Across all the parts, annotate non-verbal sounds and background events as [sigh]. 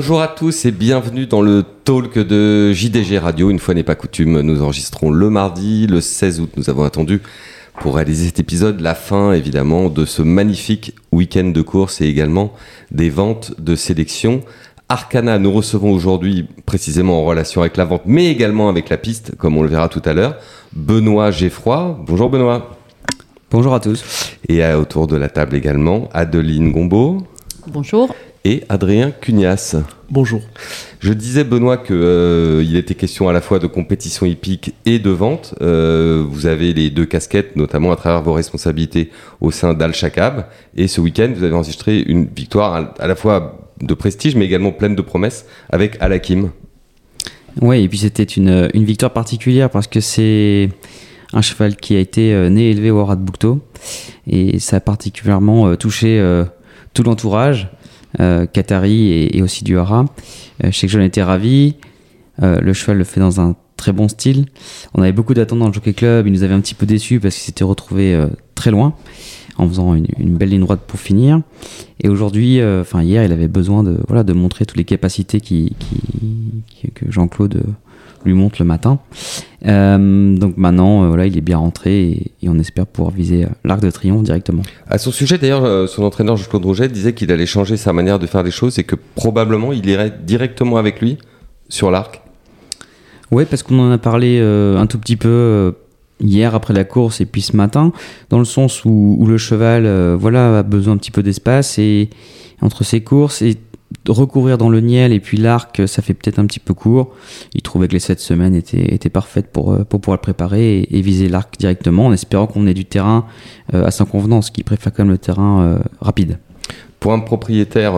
Bonjour à tous et bienvenue dans le talk de JDG Radio. Une fois n'est pas coutume, nous enregistrons le mardi, le 16 août. Nous avons attendu pour réaliser cet épisode la fin évidemment de ce magnifique week-end de course et également des ventes de sélection. Arcana, nous recevons aujourd'hui précisément en relation avec la vente, mais également avec la piste, comme on le verra tout à l'heure, Benoît Geffroy. Bonjour Benoît. Bonjour à tous. Et autour de la table également, Adeline Gombeau. Bonjour. Et Adrien Cugnas. Bonjour. Je disais, Benoît, qu'il euh, il était question à la fois de compétition hippique et de vente. Euh, vous avez les deux casquettes, notamment à travers vos responsabilités au sein d'Al Shakab. Et ce week-end, vous avez enregistré une victoire à la fois de prestige, mais également pleine de promesses avec Alakim. Oui, et puis c'était une, une, victoire particulière parce que c'est un cheval qui a été euh, né et élevé au Haras de Boucteau. Et ça a particulièrement touché tout l'entourage. Euh, Qatari et, aussi du Hara. Euh, je sais que j'en étais ravi. Euh, le cheval le fait dans un très bon style. On avait beaucoup d'attentes dans le Jockey Club. Il nous avait un petit peu déçus parce qu'il s'était retrouvé très loin en faisant une, belle ligne droite pour finir. Et aujourd'hui, enfin hier, il avait besoin de voilà de montrer toutes les capacités qui, que Jean-Claude lui montre le matin. Euh, donc maintenant, euh, voilà, il est bien rentré et, on espère pouvoir viser euh, l'arc de triomphe directement. À son sujet, d'ailleurs, son entraîneur Jean-Claude Rouget disait qu'il allait changer sa manière de faire les choses et que probablement il irait directement avec lui sur l'arc. Oui, parce qu'on en a parlé un tout petit peu hier après la course et puis ce matin, dans le sens où, où le cheval voilà, a besoin un petit peu d'espace et entre ses courses et recourir dans le niel et puis l'arc, ça fait peut-être un petit peu court. Il trouvait que les 7 semaines étaient, étaient parfaites pour, euh, pour pouvoir le préparer et, viser l'arc directement en espérant qu'on ait du terrain euh, à sa convenance, qui préfère quand même le terrain euh, rapide. Pour un propriétaire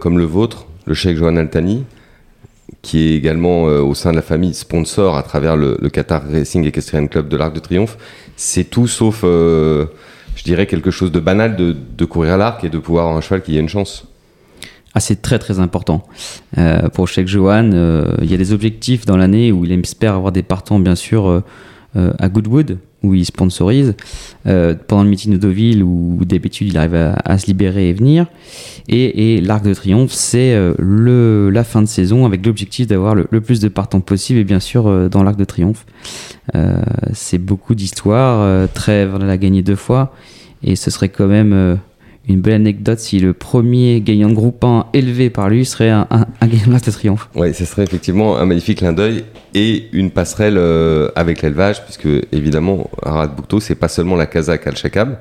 comme le vôtre, le Cheikh Johan Altani, qui est également au sein de la famille sponsor à travers le, Qatar Racing Equestrian Club de l'Arc de Triomphe, c'est tout sauf, je dirais, quelque chose de banal de, de courir à l'arc et de pouvoir avoir un cheval qui ait une chance. Ah, c'est très très important. Euh, pour Cheikh Johan, euh, il y a des objectifs dans l'année où il espère avoir des partants, bien sûr, euh, à Goodwood, où il sponsorise, pendant le meeting de Deauville, où d'habitude il arrive à, se libérer et venir. Et, l'Arc de Triomphe, c'est la fin de saison avec l'objectif d'avoir le, plus de partants possible, et bien sûr, dans l'Arc de Triomphe. c'est beaucoup d'histoires. Trèves l'a gagné deux fois, et ce serait quand même une belle anecdote si le premier gagnant de groupe 1 élevé par lui serait un, gagnant de triomphe. Oui, ce serait effectivement un magnifique clin d'œil et une passerelle euh, avec l'élevage, puisque évidemment, Haras de Boucteau, c'est pas seulement la Kazakh al Shakab,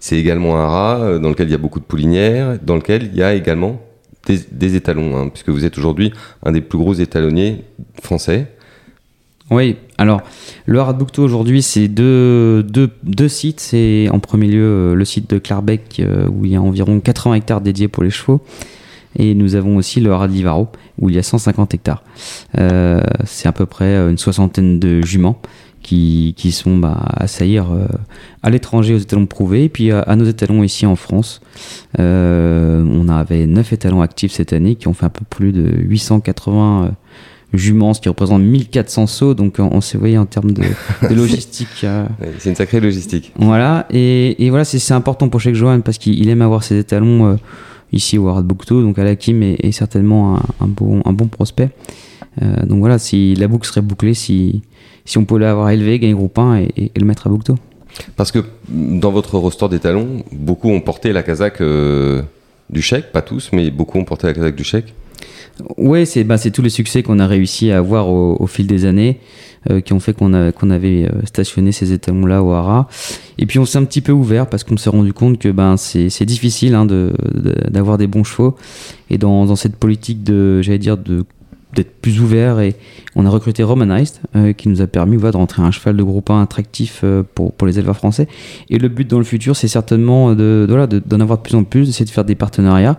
c'est également un rat euh, dans lequel il y a beaucoup de poulinières, dans lequel il y a également des, étalons, hein, puisque vous êtes aujourd'hui un des plus gros étalonniers français. Oui, alors le Boucteau aujourd'hui, c'est deux, sites. C'est en premier lieu euh, le site de Clarbec euh, où il y a environ 80 hectares dédiés pour les chevaux. Et nous avons aussi le Livaro où il y a 150 hectares. Euh, c'est à peu près une soixantaine de juments qui, sont bah, à saillir à l'étranger aux étalons prouvés et puis à, nos étalons ici en France. on avait 9 étalons actifs cette année qui ont fait un peu plus de 880 juments, ce qui représente 1400 sauts. Donc on s'est voyé en termes de, [laughs] logistique. Euh. c'est une sacrée logistique. Voilà, et, voilà, c'est important pour Cheikh Johan parce qu'il aime avoir ses étalons euh, ici au Hard Bouctou. Donc Alakim est, est certainement un, bon, un bon prospect. Euh, donc voilà, si la boucle serait bouclée, si, si on pouvait l'avoir élevé, gagner groupe 1 et, le mettre à Bouctou. Parce que dans votre roster d'étalons, beaucoup ont porté la casaque du chèque, pas tous, mais beaucoup ont porté la casaque du chèque. Oui, c'est bah, tous les succès qu'on a réussi à avoir au, fil des années euh, qui ont fait qu'on avait euh, stationné ces étalons-là au Hara. Et puis on s'est un petit peu ouvert parce qu'on s'est rendu compte que ben, c'est difficile hein, d'avoir des bons chevaux. Et dans, dans cette politique de, j'allais dire, de d'être plus ouvert et on a recruté Romanized euh, qui nous a permis voilà, de rentrer un cheval de groupe 1 attractif euh, pour, pour les éleveurs français. Et le but dans le futur c'est certainement de, d'en avoir de plus en plus d'essayer de faire des partenariats.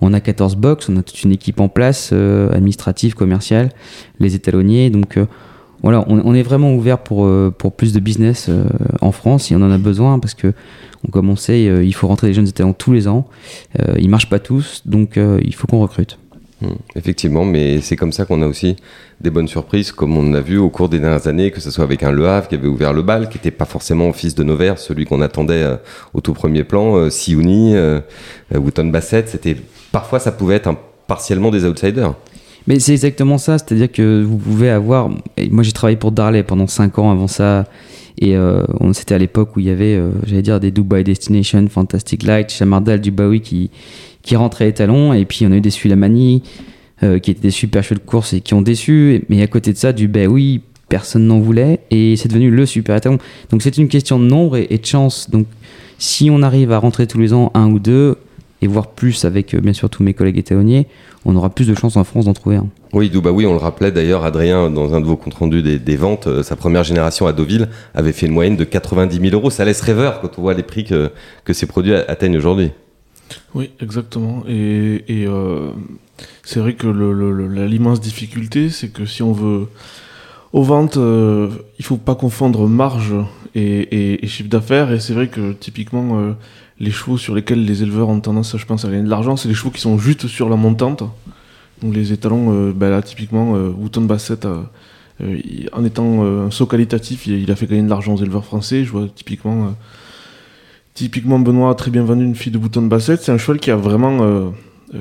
On a 14 box on a toute une équipe en place euh, administrative commerciale les étalonniers. Donc voilà on, on, est vraiment ouvert pour, pour plus de business en France et on en a besoin parce que on commençait il faut rentrer des jeunes étalons tous les ans. Ils marchent pas tous donc il faut qu'on recrute effectivement, mais c'est comme ça qu'on a aussi des bonnes surprises, comme on a vu au cours des dernières années, que ce soit avec un Le Havre qui avait ouvert le bal, qui n'était pas forcément fils de Nevers, celui qu'on attendait euh, au tout premier plan, euh, Siouni, euh, euh, Bassett, c'était parfois ça pouvait être partiellement des outsiders. Mais c'est exactement ça, c'est-à-dire que vous pouvez avoir. moi, j'ai travaillé pour Darley pendant 5 ans avant ça, et on- c'était à l'époque où il y avait, j'allais dire, des Dubai Destination, Fantastic Light, Chamardal, Dubaoui qui, qui rentraient étalons, et puis on a eu des Sulamani, euh, qui étaient des super cheveux de course et qui ont déçu, mais à côté de ça, du Baoui, personne n'en voulait, et c'est devenu le super étalon. Donc c'est une question de nombre et, de chance. Donc si on arrive à rentrer tous les ans un ou deux, et voire plus avec euh, bien sûr tous mes collègues étalonniers, on aura plus de chances en France d'en trouver un. Oui, Duba, oui, on le rappelait d'ailleurs, Adrien, dans un de vos comptes rendus des, ventes, euh, sa première génération à Deauville avait fait une moyenne de 90 000 euros. Ça laisse rêveur quand on voit les prix que, ces produits atteignent aujourd'hui. Oui, exactement. Et, euh, c'est vrai que l'immense difficulté, c'est que si on veut. Aux ventes, euh, il faut pas confondre marge et, chiffre d'affaires. Et c'est vrai que typiquement, euh, les chevaux sur lesquels les éleveurs ont tendance, je pense, à gagner de l'argent, c'est les chevaux qui sont juste sur la montante. Donc les étalons, euh, ben là, typiquement, Wooton Bassett, en étant un saut qualitatif, il, il a fait gagner de l'argent aux éleveurs français. Je vois typiquement. Typiquement, Benoît très bien vendu une fille de Bouton Bassett. C'est un cheval qui a vraiment euh, euh,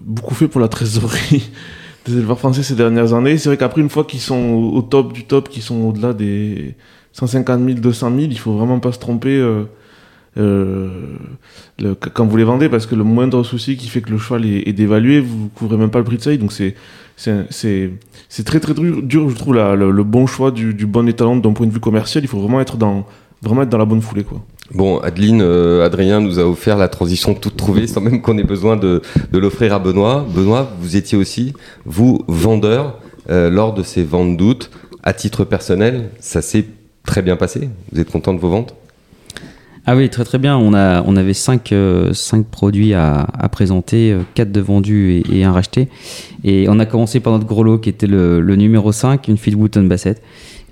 beaucoup fait pour la trésorerie [laughs] des éleveurs français ces dernières années. C'est vrai qu'après, une fois qu'ils sont au top du top, qu'ils sont au-delà des 150 000, 200 000, il faut vraiment pas se tromper euh, quand vous les vendez parce que le moindre souci qui fait que le cheval est, dévalué, vous couvrez même pas le prix de seuil. Donc c'est très très dur, je trouve, le, bon choix du, du bon étalon d'un point de vue commercial. Il faut vraiment être dans, vraiment être dans la bonne foulée. Quoi. Bon, Adeline, euh, Adrien nous a offert la transition toute trouvée sans même qu'on ait besoin de, l'offrir à Benoît. Benoît, vous étiez aussi, vous, vendeur, euh, lors de ces ventes d'août. À titre personnel, ça s'est très bien passé Vous êtes content de vos ventes? Ah oui, très très bien. On, a, on avait 5 cinq produits à, présenter, 4 de vendus et, et un racheté. Et on a commencé par notre gros lot qui était le, numéro 5, une de Wooton Bassett,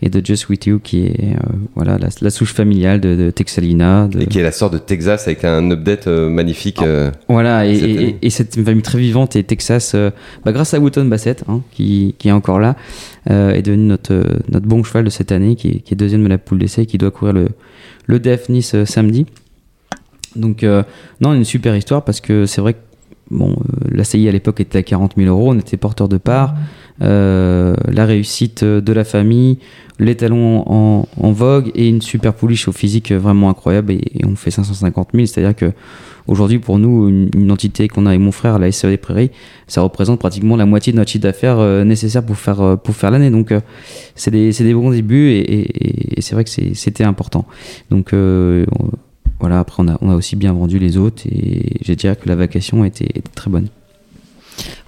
et de Just With You qui est euh, voilà, la, la souche familiale de, de Texalina. De... Et qui est la sorte de Texas avec un update euh, magnifique. euh, Voilà, et, cette et- et cette famille très vivante et Texas, euh, bah, grâce à Wooton Bassett, hein, qui, qui est encore là, euh, est devenu notre, euh, notre bon cheval de cette année, qui est, qui est deuxième de la poule d'essai, qui doit courir le, le DF Nice euh, samedi. Donc, euh, non, une super histoire parce que c'est vrai que bon, euh, la CI à l'époque était à 40 000 euros, on était porteur de part. Euh, la réussite de la famille, les talons en, vogue et une super pouliche au physique vraiment incroyable. Et, on fait 550 000, c'est-à-dire que aujourd'hui, pour nous, une, entité qu'on a avec mon frère, la SEA des Prairies, ça représente pratiquement la moitié de notre chiffre d'affaires euh, nécessaire pour faire, euh, pour faire l'année. Donc, c'est des, des bons débuts et, c'est vrai que c'était important. Donc, on- voilà, après, on a, on a aussi bien vendu les autres et j'ai dirais que la vacation était très bonne.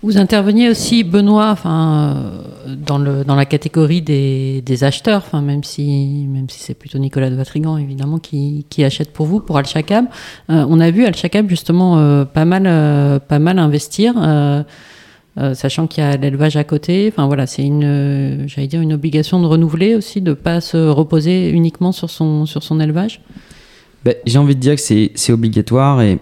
Vous interveniez aussi, Benoît, euh, dans, la catégorie des, acheteurs, même si, c'est plutôt Nicolas de Vatrigan, évidemment, qui, achète pour vous, pour Al-Shakab. Euh, on a vu Al-Shakab, justement, euh, pas, mal, investir, sachant qu'il y a l'élevage à côté. Enfin, voilà, c'est une, j'allais dire, une obligation de renouveler aussi, de ne pas se reposer uniquement sur son, élevage. Ben, J'ai envie de dire que c'est obligatoire et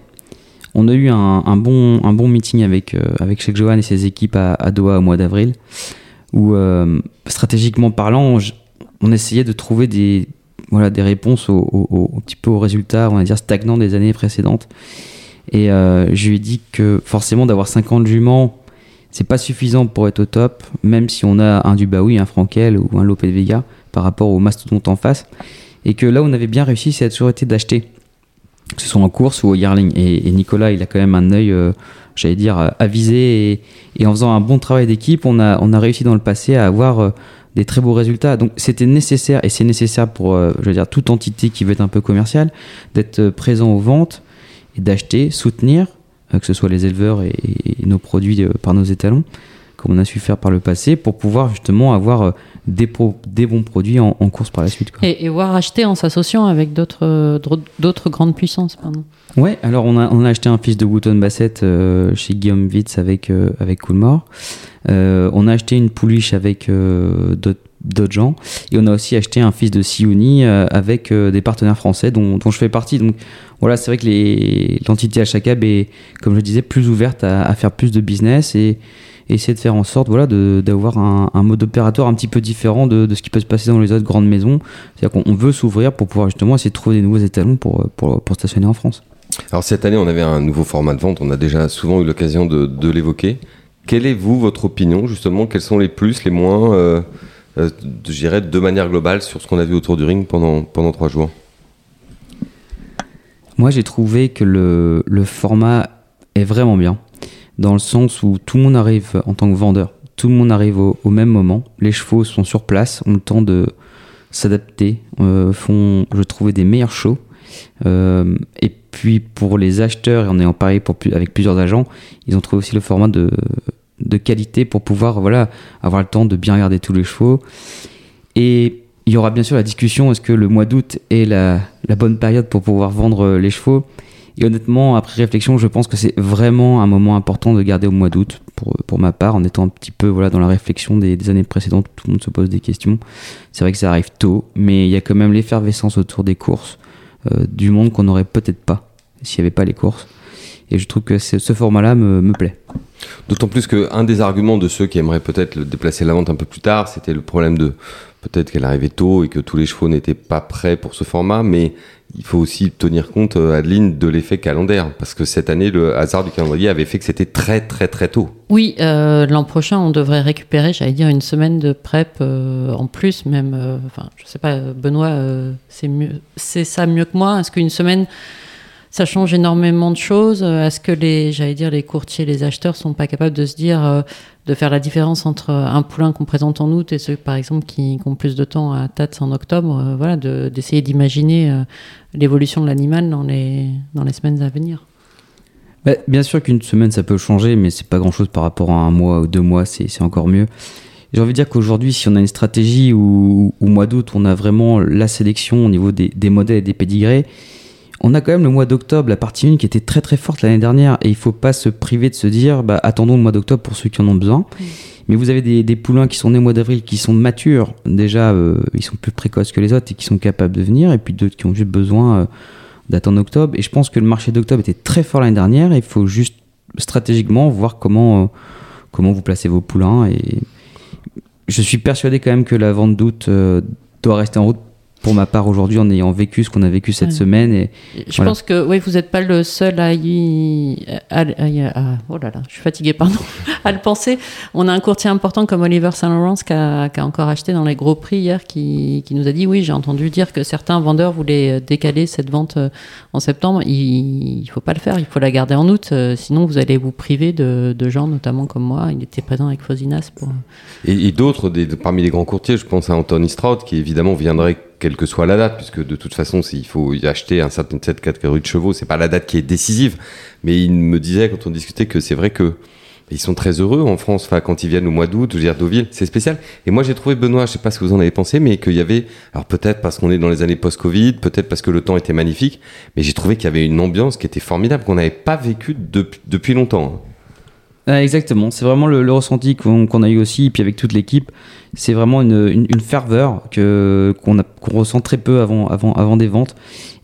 on a eu un, bon, meeting avec, euh, avec Johan et ses équipes à, Doha au mois d'avril où, euh, stratégiquement parlant, on essayait de trouver des, réponses au, au- au- petit peu aux résultats, on va dire, stagnants des années précédentes. Et euh, je lui ai dit que forcément d'avoir 50 juments, c'est pas suffisant pour être au top, même si on a un Dubaoui, un Frankel ou un Lopez Vega par rapport au mastodonte en face. Et que là on avait bien réussi, c'est d'acheter, que ce soit en course ou au yearling. Et, Nicolas, il a quand même un œil, euh, j'allais dire, euh, avisé. Et, en faisant un bon travail d'équipe, on a, on a réussi dans le passé à avoir euh, des très beaux résultats. Donc c'était nécessaire, et c'est nécessaire pour, je veux dire, toute entité qui veut être un peu commerciale, d'être présent aux ventes et d'acheter, soutenir, que ce soit les éleveurs et, nos produits par nos étalons, comme on a su faire par le passé, pour pouvoir justement avoir euh, des, pro- des bons produits en, en course par la suite. quoi. Et, et voir acheter en s'associant avec d'autres, euh, d'autres grandes puissances, pardon. Ouais, alors on a, on a acheté un fils de Wooton Bassett euh, chez Guillaume Witz avec, euh, avec Coolmore. Euh, on a acheté une pouliche avec d'autres d'autres gens. Et on a aussi acheté un fils de Siouni avec des partenaires français dont, dont, je fais partie. Donc voilà, c'est vrai que l'entité HACAB est, comme je disais, plus ouverte à, à, faire plus de business et, essayer de faire en sorte voilà, d'avoir un, un, mode opératoire un petit peu différent de, de, ce qui peut se passer dans les autres grandes maisons. C'est-à-dire qu'on veut s'ouvrir pour pouvoir justement essayer de trouver des nouveaux étalons pour, pour, pour, stationner en France. Alors cette année, on avait un nouveau format de vente, on a déjà souvent eu l'occasion de, de l'évoquer. Quelle est, vous, votre opinion, justement? Quels sont les plus, les moins, euh, euh, je dirais, de manière globale sur ce qu'on a vu autour du ring pendant, pendant trois jours? Moi, j'ai trouvé que le, le format est vraiment bien dans le sens où tout le monde arrive en tant que vendeur, tout le monde arrive au, même moment, les chevaux sont sur place, ont le temps de s'adapter, euh, font, je trouvais, des meilleurs shows. Euh, et puis pour les acheteurs, et en ayant parlé pour, avec plusieurs agents, ils ont trouvé aussi le format de, de qualité pour pouvoir voilà, avoir le temps de bien regarder tous les chevaux. Et il y aura bien sûr la discussion, est-ce que le mois d'août est la, la bonne période pour pouvoir vendre les chevaux? Et honnêtement, après réflexion, je pense que c'est vraiment un moment important de garder au mois d'août, pour, pour ma part, en étant un petit peu voilà, dans la réflexion des, années précédentes, tout le monde se pose des questions. C'est vrai que ça arrive tôt, mais il y a quand même l'effervescence autour des courses, euh, du monde qu'on n'aurait peut-être pas s'il n'y avait pas les courses. Et je trouve que ce format-là me, me, plaît. D'autant plus qu'un des arguments de ceux qui aimeraient peut-être déplacer la vente un peu plus tard, c'était le problème de peut-être qu'elle arrivait tôt et que tous les chevaux n'étaient pas prêts pour ce format, mais il faut aussi tenir compte, euh, Adeline, de l'effet calendaire, parce que cette année, le hasard du calendrier avait fait que c'était très très très tôt. Oui, euh, l'an prochain, on devrait récupérer, j'allais dire, une semaine de prep euh, en plus, même, euh, enfin, je sais pas, Benoît, euh, c'est c'est ça mieux que moi? Est-ce qu'une semaine, ça change énormément de choses Est-ce que les, j'allais dire, les courtiers, les acheteurs sont pas capables de se dire de faire la différence entre un poulain qu'on présente en août et ceux, par exemple, qui, ont plus de temps à Tats en octobre, euh, voilà, d'essayer d'imaginer euh, l'évolution de l'animal dans les, dans les semaines à venir? Bah, bien sûr qu'une semaine ça peut changer, mais c'est pas grand chose par rapport à un mois ou deux mois, c'est encore mieux. J'ai envie de dire qu'aujourd'hui, si on a une stratégie où, au mois d'août, on a vraiment la sélection au niveau des, des modèles et des pédigrés, on a quand même le mois d'octobre, la partie 1 qui était très très forte l'année dernière, et il faut pas se priver de se dire, bah, attendons le mois d'octobre pour ceux qui en ont besoin. Mmh. Mais vous avez des, des, poulains qui sont nés au mois d'avril, qui sont matures, déjà, euh, ils sont plus précoces que les autres et qui sont capables de venir, et puis d'autres qui ont juste besoin euh, d'attendre octobre. Et je pense que le marché d'octobre était très fort l'année dernière, et il faut juste stratégiquement voir comment, euh, comment vous placez vos poulains. Et je suis persuadé quand même que la vente d'août doit rester en route pour ma part aujourd'hui en ayant vécu ce qu'on a vécu cette ouais. semaine. Et, je voilà. pense que oui, vous n'êtes pas le seul à y, à, à, à, oh là là, je suis fatiguée, pardon, [laughs] à le penser. On a un courtier important comme Oliver Saint Laurent qui a, qui a, encore acheté dans les gros prix hier, qui, qui nous a dit oui, j'ai entendu dire que certains vendeurs voulaient décaler cette vente euh, en septembre. Il, ne faut pas le faire, il faut la garder en août, euh, sinon vous allez vous priver de, de, gens, notamment comme moi. Il était présent avec Fosinas pour. Et, et d'autres, parmi les grands courtiers, je pense à Anthony Stroud, qui évidemment viendrait quelle que soit la date, puisque de toute façon, il faut y acheter un certain cette catégorie de chevaux, c'est pas la date qui est décisive. Mais il me disait quand on discutait que c'est vrai que ils sont très heureux en France, enfin quand ils viennent au mois d'août, je veux dire Deauville, c'est spécial. Et moi j'ai trouvé Benoît, je sais pas ce que vous en avez pensé, mais qu'il y avait, alors peut-être parce qu'on est dans les années post-Covid, peut-être parce que le temps était magnifique, mais j'ai trouvé qu'il y avait une ambiance qui était formidable qu'on n'avait pas vécue de, depuis longtemps. Ah, exactement, c'est vraiment le, ressenti qu'on qu a eu aussi, et puis avec toute l'équipe c'est vraiment une, ferveur qu'on ressent très peu avant avant avant des ventes.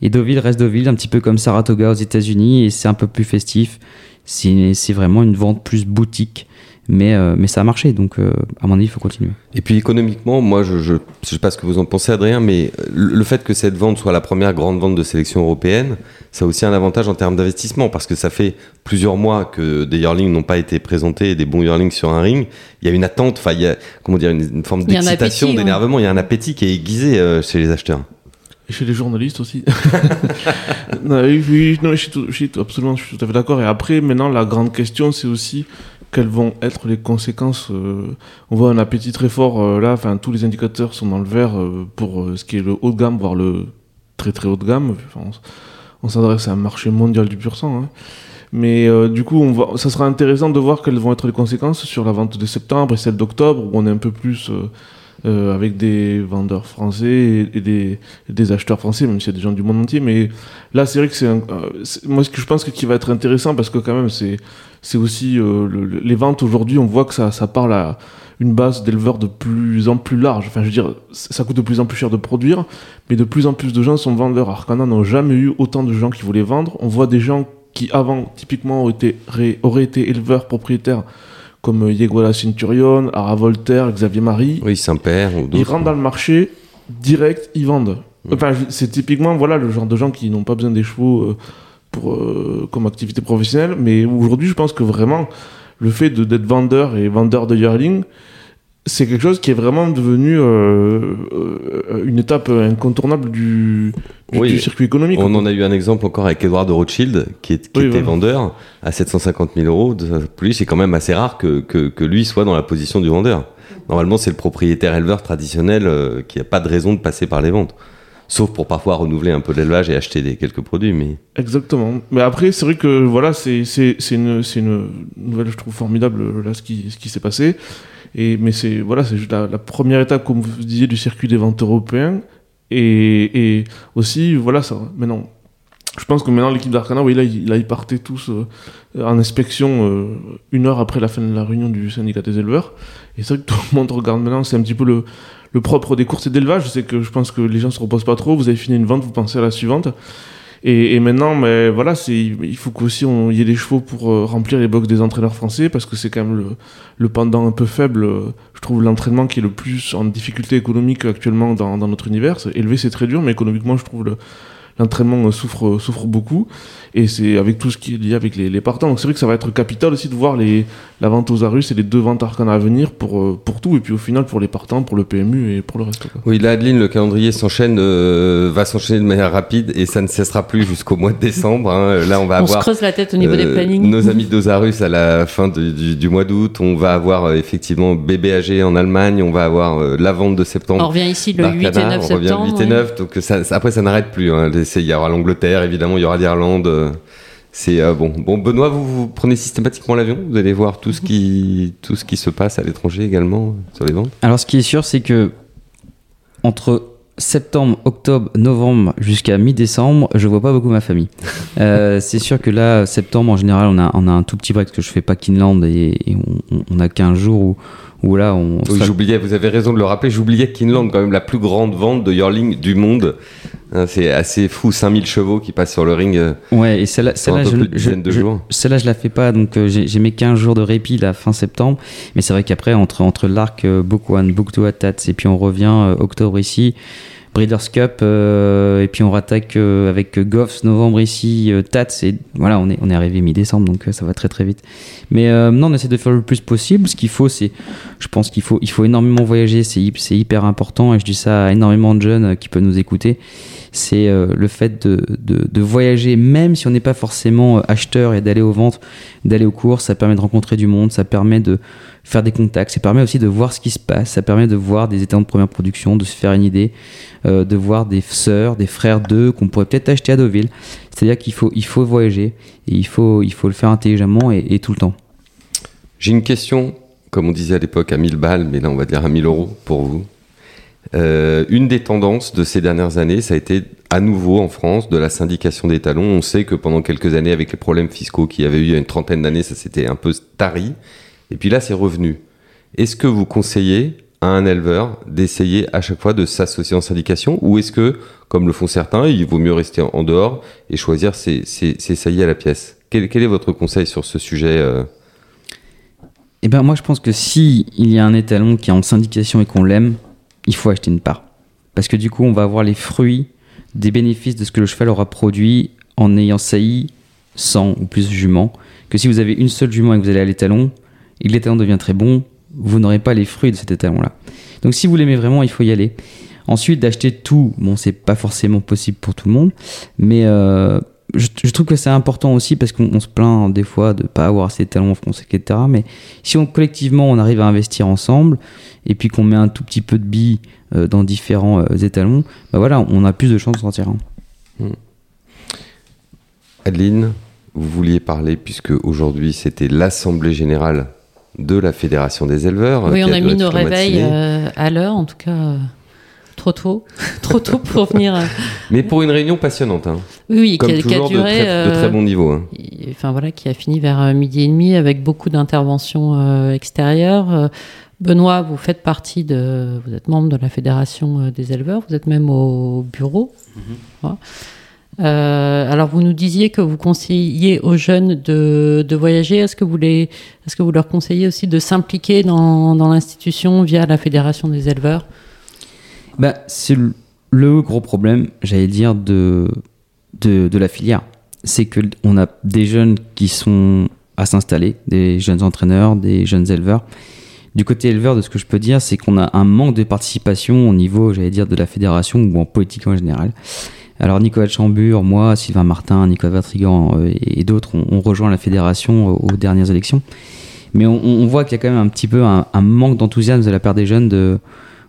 Et Deauville reste Deauville, un petit peu comme Saratoga aux États-Unis, et c'est un peu plus festif. C'est vraiment une vente plus boutique. Mais, euh, mais ça a marché, donc euh, à mon avis, il faut continuer. Et puis économiquement, moi, je ne je, je sais pas ce que vous en pensez, Adrien, mais le, le, fait que cette vente soit la première grande vente de sélection européenne, ça a aussi un avantage en termes d'investissement, parce que ça fait plusieurs mois que des yearlings n'ont pas été présentés, des bons yearlings sur un ring. Il y a une attente, enfin, il y a comment dire, une, une forme d'excitation, d'énervement, ouais. il y a un appétit qui est aiguisé euh, chez les acheteurs. Et chez les journalistes aussi. [laughs] non, oui, non, je suis, tout, je suis absolument, je suis tout à fait d'accord. Et après, maintenant, la grande question, c'est aussi quelles vont être les conséquences euh, On voit un appétit très fort euh, là, enfin tous les indicateurs sont dans le vert euh, pour ce qui est le haut de gamme, voire le très très haut de gamme. On, s'adresse à un marché mondial du pur sang. Hein. Mais du coup, ça sera intéressant de voir quelles vont être les conséquences sur la vente de septembre et celle d'octobre, où on est un peu plus euh, avec des vendeurs français et, des, acheteurs français, même s'il y a des gens du monde entier. Mais là, c'est vrai que c'est euh, moi ce que je pense que qui va être intéressant parce que quand même c'est c'est aussi euh, les ventes aujourd'hui, on voit que ça ça parle à une base d'éleveurs de plus en plus large. Enfin, je veux dire, ça coûte de plus en plus cher de produire, mais de plus en plus de gens sont vendeurs. Arcana n'ont jamais eu autant de gens qui voulaient vendre. On voit des gens qui avant typiquement auraient été éleveurs propriétaires comme Yeguala Centurion, Ara Voltaire, Xavier Marie. Oui, Saint-Père ou Ils rentrent dans le marché, direct, ils vendent. Mm. Enfin, c'est typiquement voilà, le genre de gens qui n'ont pas besoin des chevaux euh, pour, euh, comme activité professionnelle. Mais aujourd'hui, je pense que vraiment, le fait d'être vendeur et vendeur de yearling, c'est quelque chose qui est vraiment devenu euh, euh, une étape incontournable du, du, circuit économique. On en a eu un exemple encore avec Edward de Rothschild, qui, est, qui était vendeur à 750 000 euros. Pour lui, c'est quand même assez rare que, que, que, lui soit dans la position du vendeur. Normalement, c'est le propriétaire éleveur traditionnel euh, qui n'a pas de raison de passer par les ventes. Sauf pour parfois renouveler un peu l'élevage et acheter des, quelques produits. Mais... Exactement. Mais après, c'est vrai que voilà, c'est une, une nouvelle, je trouve, formidable, là, ce qui, ce qui s'est passé. Et, mais c'est voilà, c'est juste la, première étape, comme vous disiez, du circuit des ventes européens. Et, et aussi, voilà, ça, maintenant, je pense que maintenant l'équipe d'Arcana, oui, là, ils partaient tous euh, en inspection euh, une heure après la fin de la réunion du syndicat des éleveurs. Et c'est vrai que tout le monde regarde maintenant, c'est un petit peu le, le propre des courses et d'élevage. C'est que je pense que les gens se reposent pas trop. Vous avez fini une vente, vous pensez à la suivante. Et, maintenant, mais voilà, il faut qu'aussi il y ait des chevaux pour euh, remplir les box des entraîneurs français parce que c'est quand même le, le, pendant un peu faible. Euh, je trouve l'entraînement qui est le plus en difficulté économique actuellement dans, dans notre univers. Élever, c'est très dur, mais économiquement, je trouve l'entraînement souffre souffre beaucoup et c'est avec tout ce qui est lié avec les, les partants. Donc c'est vrai que ça va être capital aussi de voir les, la vente aux Arus et les deux ventes Arcana à venir pour, euh, pour tout, et puis au final pour les partants, pour le PMU et pour le reste. Oui, là Adeline, le calendrier s'enchaîne, euh, va s'enchaîner de manière rapide et ça ne cessera plus jusqu'au mois de décembre. Hein. Là on va on avoir... se creuse la tête au niveau des euh, plannings. Nos amis d'Osarus à la fin du, du, mois d'août, on va avoir effectivement BBAG en Allemagne, on va avoir la vente de septembre. On revient ici le 8 et 9 septembre. On revient le 8 et 9, donc ça, après ça n'arrête plus. Hein. Il y aura l'Angleterre évidemment, il y aura l'Irlande. C'est euh, bon. Bon, Benoît, vous, prenez systématiquement l'avion? Vous allez voir tout ce qui tout ce qui se passe à l'étranger également sur les ventes? Alors, ce qui est sûr, c'est que entre septembre, octobre, novembre jusqu'à mi-décembre, je vois pas beaucoup ma famille. [laughs] Euh, c'est sûr que là, septembre, en général, on a, on a un tout petit break parce que je fais pas Kinland et, on, on, a 15 jours où là on. Oui, j'oubliais, vous avez raison de le rappeler, j'oubliais Kinland, quand même la plus grande vente de Yearling du monde. Hein, c'est assez fou, 5000 chevaux qui passent sur le ring. Euh, ouais, et celle-là, celle je, je, je la fais pas, donc euh, j'ai mes 15 jours de répit la fin septembre. Mais c'est vrai qu'après, entre, entre l'arc euh, Book One, Book Two Tats, et puis on revient octobre ici. Breeders' Cup euh, et puis on rattaque euh, avec Goffs novembre ici, euh, Tats et voilà on est on est arrivé mi-décembre donc ça va très très vite. Mais non on essaie de faire le plus possible. Ce qu'il faut c'est, je pense qu'il faut il faut énormément voyager, c'est c'est hyper important et je dis ça à énormément de jeunes qui peuvent nous écouter. C'est le fait de, de, de, voyager même si on n'est pas forcément acheteur et d'aller aux ventes, d'aller aux courses, ça permet de rencontrer du monde, ça permet de faire des contacts. Ça permet aussi de voir ce qui se passe. Ça permet de voir des états de première production, de se faire une idée, euh, de voir des sœurs, des frères d'eux qu'on pourrait peut-être acheter à Deauville. C'est-à-dire qu'il faut, il faut voyager et il faut, il faut le faire intelligemment et, tout le temps. J'ai une question, comme on disait à l'époque, à 1000 balles, mais là on va dire à 1000 euros pour vous. Euh, une des tendances de ces dernières années, ça a été à nouveau en France de la syndication des talons. On sait que pendant quelques années, avec les problèmes fiscaux qu'il y avait eu il y a une trentaine d'années, ça s'était un peu tari. Et puis là, c'est revenu. Est-ce que vous conseillez à un éleveur d'essayer à chaque fois de s'associer en syndication ou est-ce que, comme le font certains, il vaut mieux rester en dehors et choisir ses, ses, à la pièce? Quel, est votre conseil sur ce sujet euh? Eh ben moi je pense que si il y a un étalon qui est en syndication et qu'on l'aime, il faut acheter une part. Parce que du coup on va avoir les fruits des bénéfices de ce que le cheval aura produit en ayant sailli 100 ou plus juments. Que si vous avez une seule jument et que vous allez à l'étalon, et l'étalon devient très bon, vous n'aurez pas les fruits de cet étalon-là. Donc si vous l'aimez vraiment, il faut y aller. Ensuite, d'acheter tout, bon, c'est pas forcément possible pour tout le monde, mais euh, je, trouve que c'est important aussi parce qu'on se plaint des fois de pas avoir assez d'étalons en France, etc. Mais si on collectivement on arrive à investir ensemble et puis qu'on met un tout petit peu de billes euh, dans différents euh, étalons, bah voilà, on a plus de chances de sortir un. Hmm. Adeline, vous vouliez parler puisque aujourd'hui c'était l'assemblée générale de la Fédération des éleveurs. Oui, on a mis nos réveils euh, à l'heure, en tout cas euh, trop tôt, trop tôt pour venir. euh, Mais pour une réunion passionnante, hein. Oui, oui, comme qui a, qui a toujours, de, duré. très, de euh, très bon niveau. hein. et- Enfin voilà, qui a fini vers euh, midi et demi avec beaucoup d'interventions euh, extérieures. Euh, Benoît, vous faites partie de, vous êtes membre de la fédération euh, des éleveurs, vous êtes même au bureau. Voilà. Euh, alors vous nous disiez que vous conseillez aux jeunes de, de voyager. Est-ce que vous les, est-ce que vous leur conseillez aussi de s'impliquer dans, dans l'institution via la fédération des éleveurs? Bah, c'est le- gros problème, j'allais dire, de, de, la filière. C'est qu'on a des jeunes qui sont à s'installer, des jeunes entraîneurs, des jeunes éleveurs. Du côté éleveur, de ce que je peux dire, c'est qu'on a un manque de participation au niveau, j'allais dire, de la fédération ou en politique en général. Alors Nicolas Chambure, moi, Sylvain Martin, Nicolas Vatrigan euh, et d'autres, on, on rejoint la fédération aux, dernières élections. Mais on, on voit qu'il y a quand même un petit peu un, un manque d'enthousiasme de la part des jeunes de,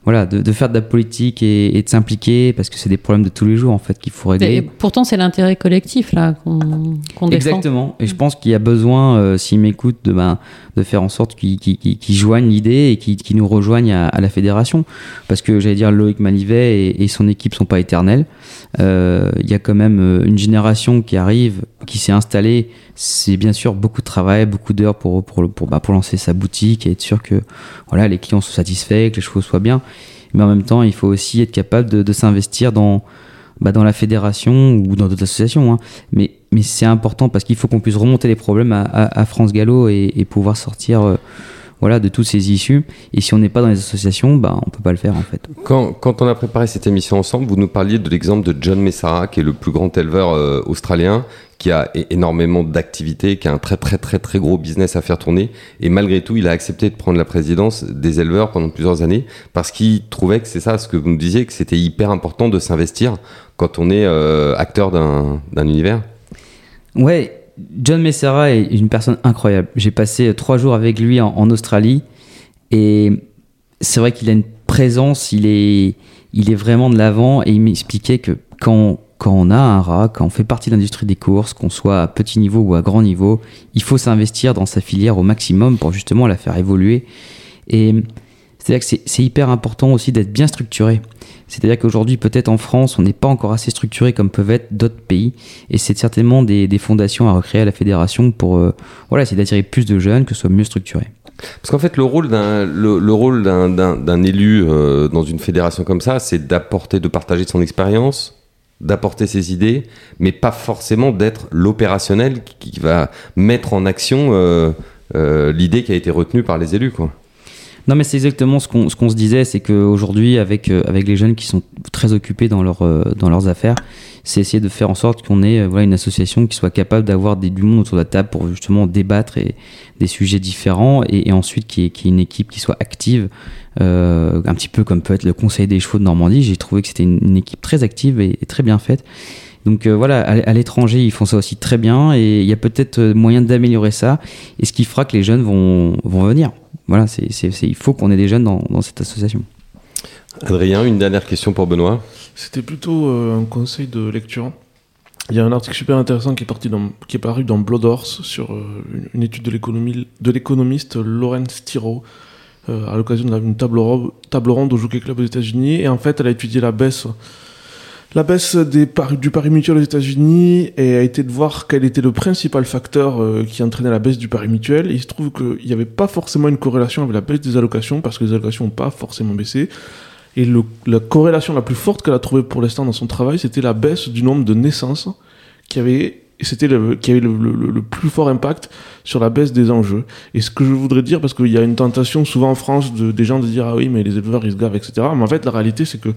voilà, de, de faire de la politique et, et de s'impliquer parce que c'est des problèmes de tous les jours en fait qu'il faut Et régler. pourtant, c'est l'intérêt collectif là qu'on défend. Exactement. Et je pense qu'il y a besoin, euh, s'ils m'écoutent, de, ben, de faire en sorte qu'ils qu'ils- qu'ils joignent l'idée et qu'ils qu'ils nous rejoignent à, à la fédération. Parce que j'allais dire, Loïc Manivet et, et son équipe sont pas éternels. Euh, Il y a quand même euh, une génération qui arrive, qui s'est installée. C'est bien sûr beaucoup de travail, beaucoup d'heures pour, pour, pour, bah, pour lancer sa boutique et être sûr que voilà, les clients sont satisfaits, que les chevaux soient bien. Mais en même temps, il faut aussi être capable de, s'investir dans, bah, dans la fédération ou dans d'autres associations. hein. Mais, mais c'est important parce qu'il faut qu'on puisse remonter les problèmes à, à- à France Gallo et, et pouvoir sortir euh, voilà, de toutes ces issues. Et si on n'est pas dans les associations, bah, on peut pas le faire en fait. Quand, quand on a préparé cette émission ensemble, vous nous parliez de l'exemple de John Messara, qui est le plus grand éleveur euh, australien, qui a énormément d'activités, qui a un très très très très gros business à faire tourner. Et malgré tout, il a accepté de prendre la présidence des éleveurs pendant plusieurs années, parce qu'il trouvait que c'est ça, ce que vous nous disiez, que c'était hyper important de s'investir quand on est euh, acteur d'un d'un univers. Ouais, John Messera est une personne incroyable. J'ai passé trois jours avec lui en, Australie et c'est vrai qu'il a une présence, il est, il est vraiment de l'avant et il m'expliquait que quand, quand on a un rat, quand on fait partie de l'industrie des courses, qu'on soit à petit niveau ou à grand niveau, il faut s'investir dans sa filière au maximum pour justement la faire évoluer. Et c'est-à-dire que c'est- hyper important aussi d'être bien structuré. C'est-à-dire qu'aujourd'hui, peut-être en France, on n'est pas encore assez structuré comme peuvent être d'autres pays. Et c'est certainement des, fondations à recréer à la fédération pour euh, voilà, essayer d'attirer plus de jeunes, que ce soit mieux structuré. Parce qu'en fait, le rôle d'un le, le rôle d'un- élu euh, dans une fédération comme ça, c'est d'apporter, de partager son expérience, d'apporter ses idées, mais pas forcément d'être l'opérationnel qui, qui va mettre en action euh, euh, l'idée qui a été retenue par les élus, quoi. Non, mais c'est exactement ce qu'on ce qu'on se disait, c'est qu'aujourd'hui, avec, euh, avec les jeunes qui sont très occupés dans, leur, euh, dans leurs affaires, c'est essayer de faire en sorte qu'on ait euh, voilà, une association qui soit capable d'avoir du monde autour de la table pour justement débattre et, des sujets différents et, ensuite qu'il y, ait- qu'il y ait une équipe qui soit active, un petit peu comme peut être le Conseil des chevaux de Normandie. J'ai trouvé que c'était une, équipe très active et très bien faite. Donc euh, voilà, à, à l'étranger, ils font ça aussi très bien et il y a peut-être euh, moyen d'améliorer ça et ce qui fera que les jeunes vont, vont venir. Voilà, c'est, il faut qu'on ait des jeunes dans, dans cette association. Adrien, une dernière question pour Benoît. C'était plutôt euh, un conseil de lecture. Il y a un article super intéressant qui est, parti dans- qui est paru dans Blood Horse sur euh, une, une étude de l'économie- de l'économiste Lawrence Tiro euh, à l'occasion d'une table, table ronde au Jockey Club aux États-Unis. Et en fait, elle a étudié la baisse, la baisse du pari mutuel aux États-Unis a été de voir quel était le principal facteur euh, qui entraînait la baisse du pari mutuel. Il se trouve qu'il n'y avait pas forcément une corrélation avec la baisse des allocations parce que les allocations n'ont pas forcément baissé. Et la corrélation la plus forte qu'elle a trouvée pour l'instant dans son travail, c'était la baisse du nombre de naissances qui avait, c'était le, qui le plus fort impact sur la baisse des enjeux. Et ce que je voudrais dire, parce qu'il y a une tentation souvent en France de, des gens de dire ah oui mais les éleveurs ils se gavent etc. Mais en fait la réalité c'est que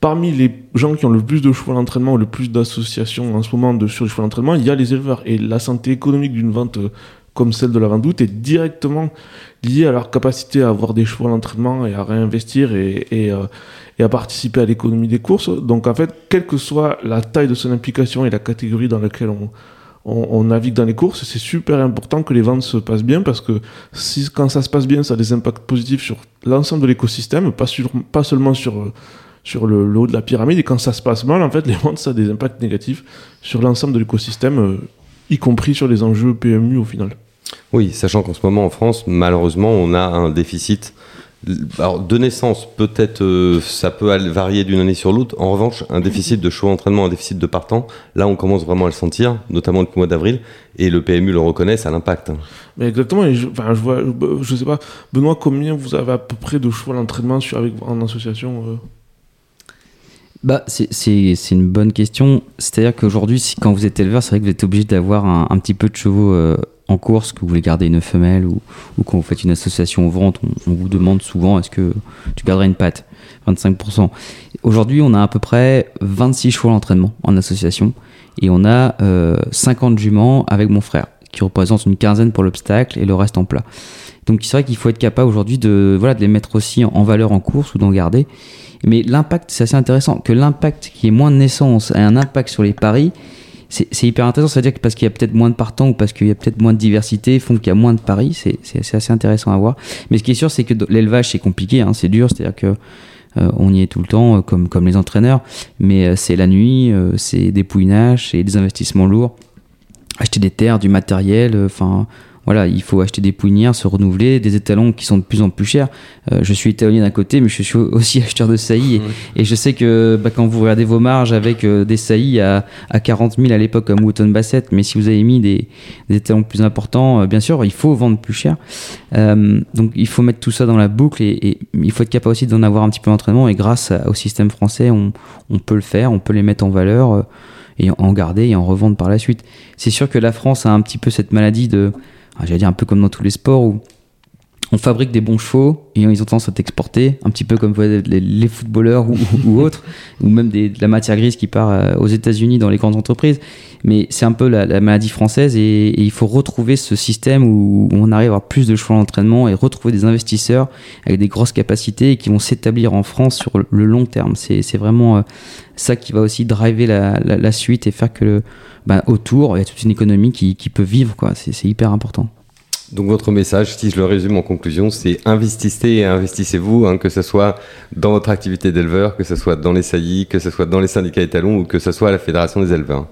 parmi les gens qui ont le plus de chevaux d'entraînement ou le plus d'associations en ce moment de, sur les chevaux d'entraînement, il y a les éleveurs. Et la santé économique d'une vente euh, comme celle de la vendoute est directement liée à leur capacité à avoir des chevaux d'entraînement et à réinvestir euh, et à participer à l'économie des courses. Donc en fait, quelle que soit la taille de son implication et la catégorie dans laquelle on, navigue dans les courses, c'est super important que les ventes se passent bien parce que quand ça se passe bien, ça a des impacts positifs sur l'ensemble de l'écosystème, pas, sur, pas seulement sur, euh, sur le, le haut de la pyramide. Et quand ça se passe mal, en fait, les ventes, ça a des impacts négatifs sur l'ensemble de l'écosystème, euh, y compris sur les enjeux PMU au final. Oui, sachant qu'en ce moment en France, malheureusement, on a un déficit. Alors, de naissance, peut-être euh, ça peut varier d'une année sur l'autre. En revanche, un déficit de choix d'entraînement, un déficit de partant, là on commence vraiment à le sentir, notamment le mois d'avril, et le PMU le reconnaît, ça a l'impact. Mais exactement, et je, enfin, je vois, je, je sais pas, Benoît, combien vous avez à peu près de choix d'entraînement avec, en association euh Bah, c'est- une bonne question. C'est-à-dire qu'aujourd'hui, si, quand vous êtes éleveur, c'est vrai que vous êtes obligé d'avoir un, un petit peu de chevaux euh, en course, que vous voulez garder une femelle ou, ou quand vous faites une association vente, on, on vous demande souvent est-ce que tu garderais une patte? 25%. Aujourd'hui, on a à peu près 26 chevaux d'entraînement en association et on a euh, 50 juments avec mon frère qui représentent une quinzaine pour l'obstacle et le reste en plat. Donc c'est vrai qu'il faut être capable aujourd'hui de, voilà, de les mettre aussi en, valeur en course ou d'en garder. Mais l'impact, c'est assez intéressant. Que l'impact qui est moins de naissance ait un impact sur les paris, c'est hyper intéressant. C'est-à-dire que parce qu'il y a peut-être moins de partants ou parce qu'il y a peut-être moins de diversité, font qu'il y a moins de paris. C'est assez intéressant à voir. Mais ce qui est sûr, c'est que l'élevage, c'est compliqué, hein, c'est dur. C'est-à-dire que euh, on y est tout le temps, euh, comme, comme les entraîneurs. Mais euh, c'est la nuit, c'est des pouinages, c'est des investissements lourds. Acheter des terres, du matériel, enfin. Voilà, il faut acheter des pouinières, se renouveler, des étalons qui sont de plus en plus chers. Euh, je suis étalonnier d'un côté, mais je suis [laughs] aussi acheteur de saillies. Et, et je sais que bah, quand vous regardez vos marges avec euh, des saillies à, à 40 000 à l'époque comme Wotton Bassett, mais si vous avez mis des, des étalons plus importants, euh, bien sûr, il faut vendre plus cher. Euh, donc il faut mettre tout ça dans la boucle et, et il faut être capable aussi d'en avoir un petit peu d'entraînement. Et grâce à- au système français, on, on peut le faire, on peut les mettre en valeur. et en garder et en revendre par la suite. C'est sûr que la France a un petit peu cette maladie de, ah, j'allais dire un peu comme dans tous les sports où on fabrique des bons chevaux et ils ont tendance à t'exporter, un petit peu comme les, les footballeurs ou, autres, [laughs] ou même de la matière grise qui part euh, aux États-Unis dans les grandes entreprises. Mais c'est un peu la, la maladie française et, il faut retrouver ce système où on arrive à avoir plus de choix d'entraînement et retrouver des investisseurs avec des grosses capacités et qui vont s'établir en France sur le long terme. C'est vraiment euh, ça qui va aussi driver la, la- suite et faire que bah, autour, il y a toute une économie qui, qui peut vivre. c'est hyper important. Donc votre message, si je le résume en conclusion, c'est investissez et investissez-vous, hein, que ce soit dans votre activité d'éleveur, que ce soit dans les saillies, que ce soit dans les syndicats étalons ou que ce soit à la Fédération des éleveurs.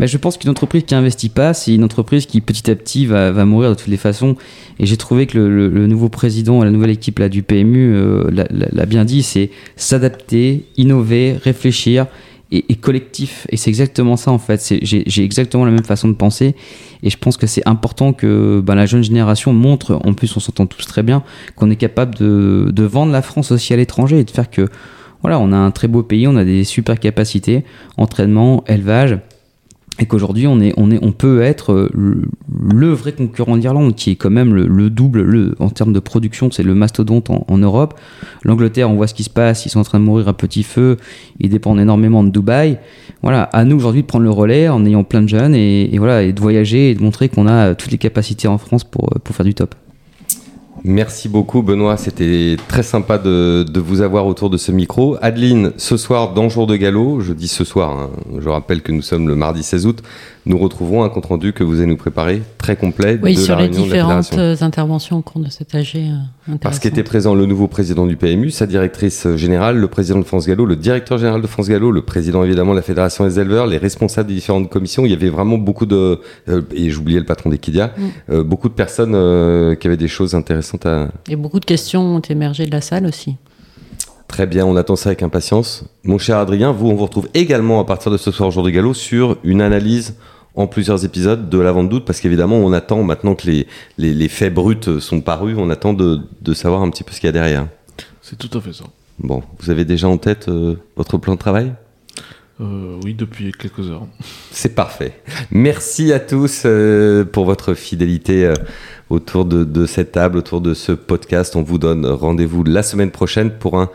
Bah, je pense qu'une entreprise qui investit pas, c'est une entreprise qui petit à petit va, va mourir de toutes les façons. Et j'ai trouvé que le, nouveau président, la nouvelle équipe là, du PMU euh, l'a bien dit, c'est s'adapter, innover, réfléchir et, et collectif. Et c'est exactement ça en fait. J'ai exactement la même façon de penser. Et je pense que c'est important que bah, la jeune génération montre, en plus on s'entend tous très bien, qu'on est capable de, de vendre la France aussi à l'étranger et de faire que voilà, on a un très beau pays, on a des super capacités, entraînement, élevage et qu'aujourd'hui on est on est on peut être euh, le, le vrai concurrent d'Irlande qui est quand même le, le double le, en termes de production c'est le mastodonte en, en Europe. l'Angleterre on voit ce qui se passe ils sont en train de mourir à petit feu ils dépendent énormément de Dubaï. Voilà à nous aujourd'hui de prendre le relais en ayant plein de jeunes et, et voilà et de voyager et de montrer qu'on a toutes les capacités en France pour pour faire du top Merci beaucoup Benoît, c'était très sympa de, de vous avoir autour de ce micro. Adeline, ce soir dans Jour de Galop, je dis ce soir, hein, je rappelle que nous sommes le mardi 16 août, nous retrouvons un compte-rendu que vous allez nous préparer, très complet, Oui, de sur la les réunion de la différentes euh, interventions au cours de cet AG. euh, Parce qu'était présent le nouveau président du PMU, sa directrice générale, le président de France Gallo, le directeur général de France Gallo, le président évidemment de la Fédération des éleveurs, les responsables des différentes commissions. Il y avait vraiment beaucoup de... euh, et j'oubliais le patron d'Equidia, Mm. euh, beaucoup de personnes euh, qui avaient des choses intéressantes à... Et beaucoup de questions ont émergé de la salle aussi. Très bien, on attend ça avec impatience. Mon cher Adrien, vous, on vous retrouve également à partir de ce soir, jour de galop, sur une analyse en plusieurs épisodes de la vente d'août, parce qu'évidemment, on attend maintenant que les, les, les faits bruts sont parus, on attend de, de savoir un petit peu ce qu'il y a derrière. C'est tout à fait ça. Bon, vous avez déjà en tête euh, votre plan de travail? Euh, oui, depuis quelques heures. C'est parfait. Merci à tous euh, pour votre fidélité euh, autour de, de cette table, autour de ce podcast. On vous donne rendez-vous la semaine prochaine pour un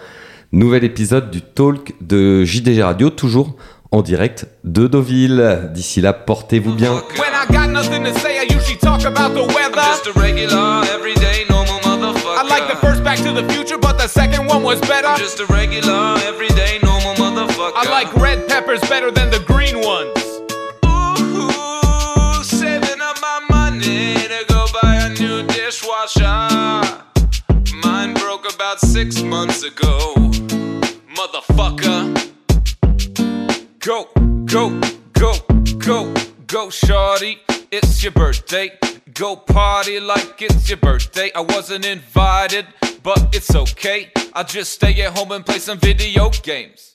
nouvel épisode du Talk de JDG Radio, toujours en direct de Deauville. D'ici là, portez-vous bien. I like the first Back to the Future, but the second one was better. Just a regular, everyday, I like red peppers better than the green ones. Ooh, saving up my money to go buy a new dishwasher. Mine broke about six months ago. Motherfucker. Go, go, go, go, go, shorty. It's your birthday. Go party like it's your birthday. I wasn't invited, but it's okay. I'll just stay at home and play some video games.